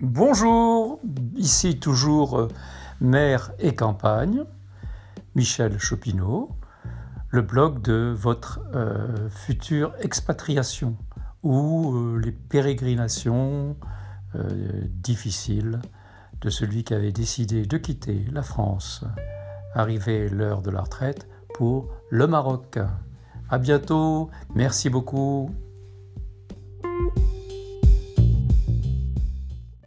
Bonjour, ici toujours euh, mer et campagne, Michel Chopineau, le blog de votre euh, future expatriation ou euh, les pérégrinations euh, difficiles de celui qui avait décidé de quitter la France, arrivé l'heure de la retraite, pour le Maroc. À bientôt, merci beaucoup.